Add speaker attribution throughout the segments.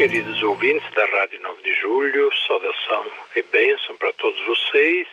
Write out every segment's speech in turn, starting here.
Speaker 1: Queridos ouvintes da Rádio 9 de Julho, saudação e bênção para todos vocês.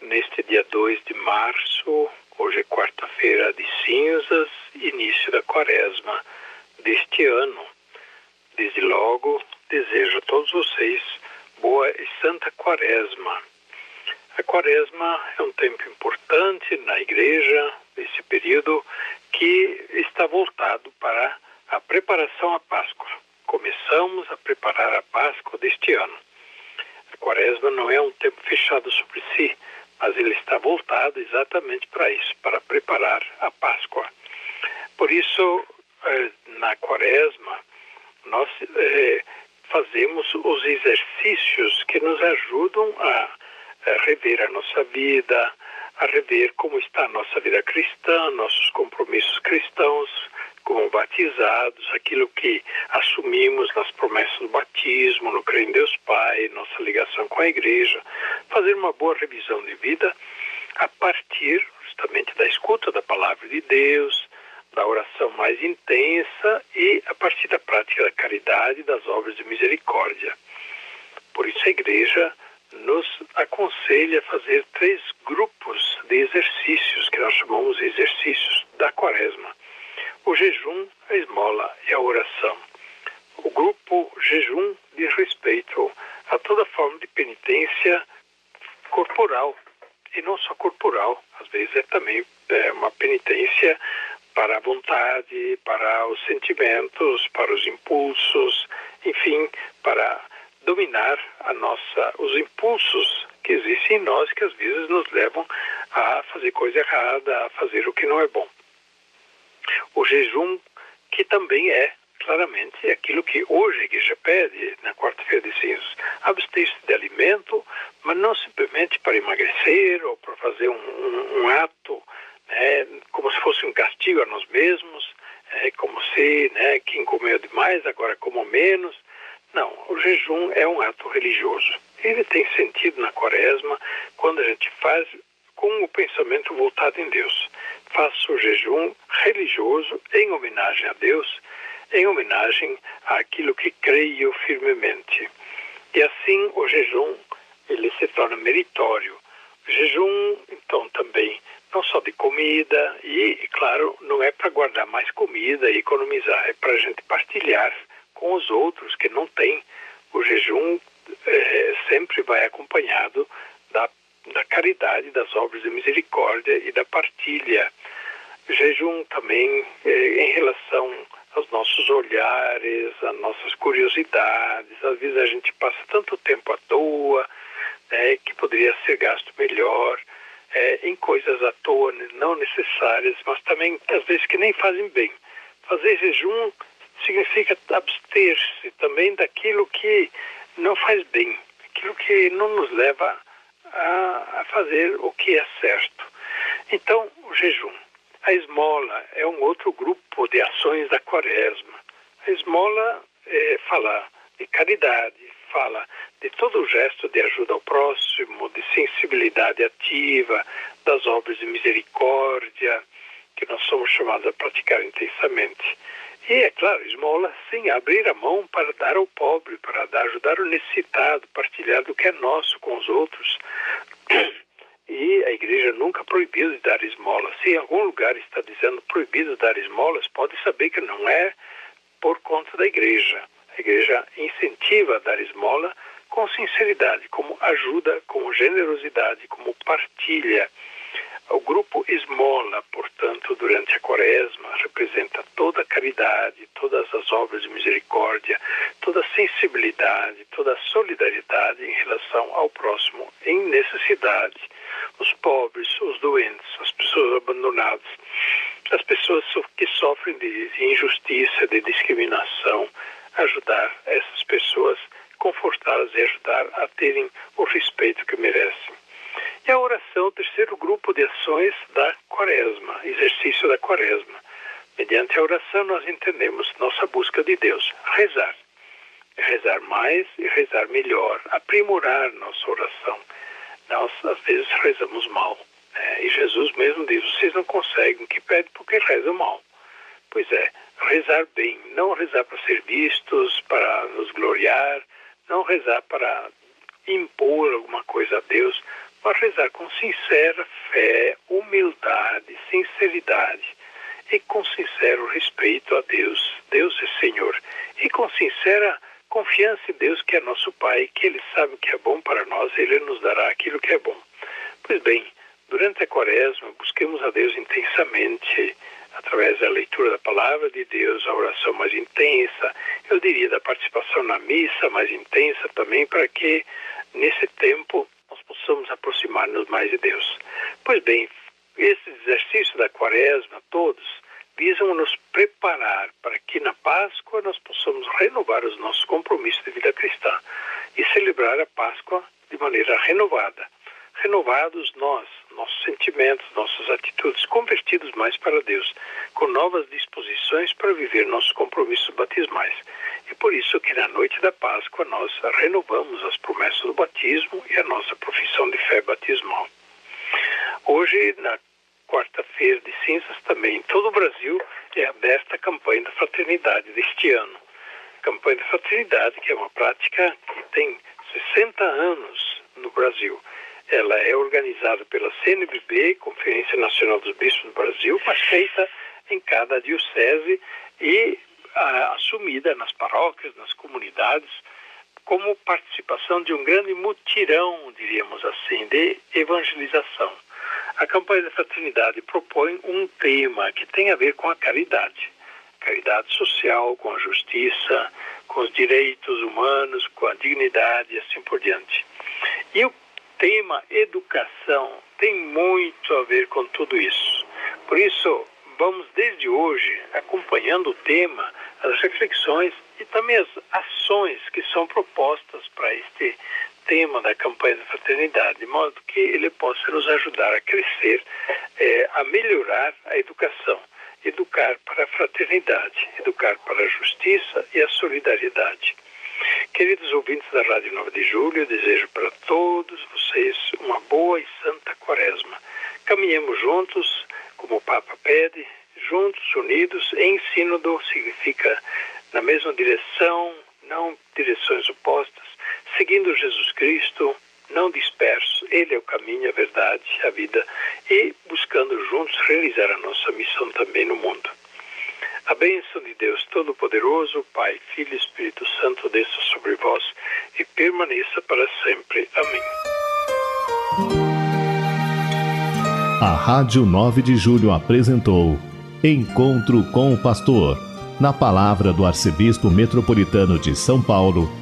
Speaker 1: Neste dia 2 de março, hoje é quarta-feira de cinzas, início da quaresma deste ano. Desde logo, desejo a todos vocês boa e santa quaresma. A quaresma é um tempo importante na igreja, esse período que está voltado para a preparação à Páscoa. Começamos a preparar a Páscoa deste ano. A quaresma não é um tempo fechado sobre si, mas ele está voltado exatamente para isso, para preparar a Páscoa. Por isso, eh, na quaresma, nós é, fazemos os exercícios que nos ajudam a rever a nossa vida, a rever como está a nossa vida cristã, nossos compromissos cristãos, como batizados, aquilo que assumimos nas promessas do batismo, no crer em Deus Pai, nossa ligação com a igreja, fazer uma boa revisão de vida a partir justamente da escuta da palavra de Deus, da oração mais intensa e a partir da prática da caridade e das obras de misericórdia. Por isso a igreja nos aconselha a fazer três grupos de exercícios que nós chamamos de exercícios da quaresma. O jejum, a esmola e a oração. O grupo jejum diz respeito a toda forma de penitência corporal e não só corporal, às vezes é também é, uma penitência para a vontade, para os sentimentos, para os impulsos, enfim, para dominar a nossa, os impulsos que existem em nós que às vezes nos levam a fazer coisa errada, a fazer o que não é bom. Jejum, que também é claramente aquilo que hoje a igreja pede na quarta-feira de cinzas, abster-se de alimento, mas não simplesmente para emagrecer ou para fazer um, um, um ato é, como se fosse um castigo a nós mesmos, é, como se né, quem comeu demais agora coma menos. Não, o jejum é um ato religioso. Ele tem sentido na quaresma quando a gente faz com o pensamento voltado em Deus. Faça o jejum religioso em homenagem a Deus, em homenagem àquilo que creio firmemente. E assim o jejum ele se torna meritório. Jejum, então, também não só de comida e, claro, não é para guardar mais comida e economizar, é para a gente partilhar com os outros que não têm. O jejum é, sempre vai acompanhado da, da caridade, das obras de misericórdia e da partilha. Jejum também é, em relação aos nossos olhares, às nossas curiosidades. Às vezes a gente passa tanto tempo à toa né, que poderia ser gasto melhor é, em coisas à toa, não necessárias, mas também às vezes que nem fazem bem. Fazer jejum significa abster-se também daquilo que não faz bem, aquilo que não nos leva a, a fazer o que é certo. Então, o jejum. A esmola é um outro grupo de ações da quaresma. A esmola é falar de caridade, fala de todo o gesto de ajuda ao próximo, de sensibilidade ativa, das obras de misericórdia, que nós somos chamados a praticar intensamente. E, é claro, esmola sem abrir a mão para dar ao pobre, para dar, ajudar o necessitado, partilhar do que é nosso com os outros. E a igreja nunca proibiu de dar esmola. Se em algum lugar está dizendo proibido dar esmolas, pode saber que não é por conta da igreja. A igreja incentiva a dar esmola com sinceridade, como ajuda, como generosidade, como partilha. O grupo Esmola, portanto, durante a quaresma, representa toda caridade, todas as obras de misericórdia, toda a sensibilidade, toda a solidariedade em relação ao próximo em necessidade. Os pobres, os doentes, as pessoas abandonadas, as pessoas que sofrem de injustiça, de discriminação, ajudar essas pessoas confortá-las e ajudar a terem o respeito que merecem. E a oração, o terceiro grupo de ações da quaresma, exercício da quaresma. Mediante a oração, nós entendemos nossa busca de Deus, rezar. Rezar mais e rezar melhor, aprimorar nossa oração. Nós, às vezes, rezamos mal. Né? E Jesus mesmo diz: vocês não conseguem que pedem porque rezam mal. Pois é, rezar bem, não rezar para ser vistos, para nos gloriar, não rezar para impor alguma coisa a Deus, mas rezar com sincera fé, humildade, sinceridade e com sincero respeito a Deus. Deus é Senhor. E com sincera confiança em Deus, que é nosso Pai, que Ele sabe o que é bom para nós, Ele nos dará aquilo que é bom. Pois bem, durante a quaresma, busquemos a Deus intensamente, através da leitura da palavra de Deus, a oração mais intensa, eu diria da participação na missa mais intensa também, para que nesse tempo nós possamos aproximar-nos mais de Deus. Pois bem, esses exercícios da quaresma, todos, visam nos preparar para que na Páscoa nós possamos renovar os nossos compromissos de vida cristã e celebrar a Páscoa de maneira renovada. Renovados nós, nossos sentimentos, nossas atitudes, convertidos mais para Deus, com novas disposições para viver nossos compromissos batismais. E por isso que na noite da Páscoa nós renovamos as promessas do batismo e a nossa profissão de fé batismal. Hoje, na quarta-feira de cinzas, também em todo o Brasil é aberta a campanha da fraternidade deste ano. Campanha da fraternidade, que é uma prática que tem 60 anos no Brasil. Ela é organizada pela CNBB, Conferência Nacional dos Bispos do Brasil, mas feita em cada diocese e a, assumida nas paróquias, nas comunidades, como participação de um grande mutirão, diríamos assim, de evangelização. A campanha da fraternidade propõe um tema que tem a ver com a caridade. Caridade social, com a justiça, com os direitos humanos, com a dignidade e assim por diante. E o tema educação tem muito a ver com tudo isso. Por isso, vamos desde hoje acompanhando o tema, as reflexões e também as ações que são propostas para este tema da campanha da fraternidade, de modo que ele possa nos ajudar a crescer, é, a melhorar a educação. Educar para a fraternidade, educar para a justiça e a solidariedade. Queridos ouvintes da Rádio 9 de Julho, desejo para todos vocês uma boa e santa quaresma. Caminhemos juntos, como o Papa pede, juntos, unidos, em sínodo significa na mesma direção, não direções opostas, Cristo, não disperso, Ele é o caminho, a verdade, a vida, e buscando juntos realizar a nossa missão também no mundo. A bênção de Deus Todo-Poderoso, Pai, Filho e Espírito Santo, desça sobre vós e permaneça para sempre. Amém.
Speaker 2: A Rádio 9 de Julho apresentou Encontro com o Pastor, na palavra do Arcebispo Metropolitano de São Paulo,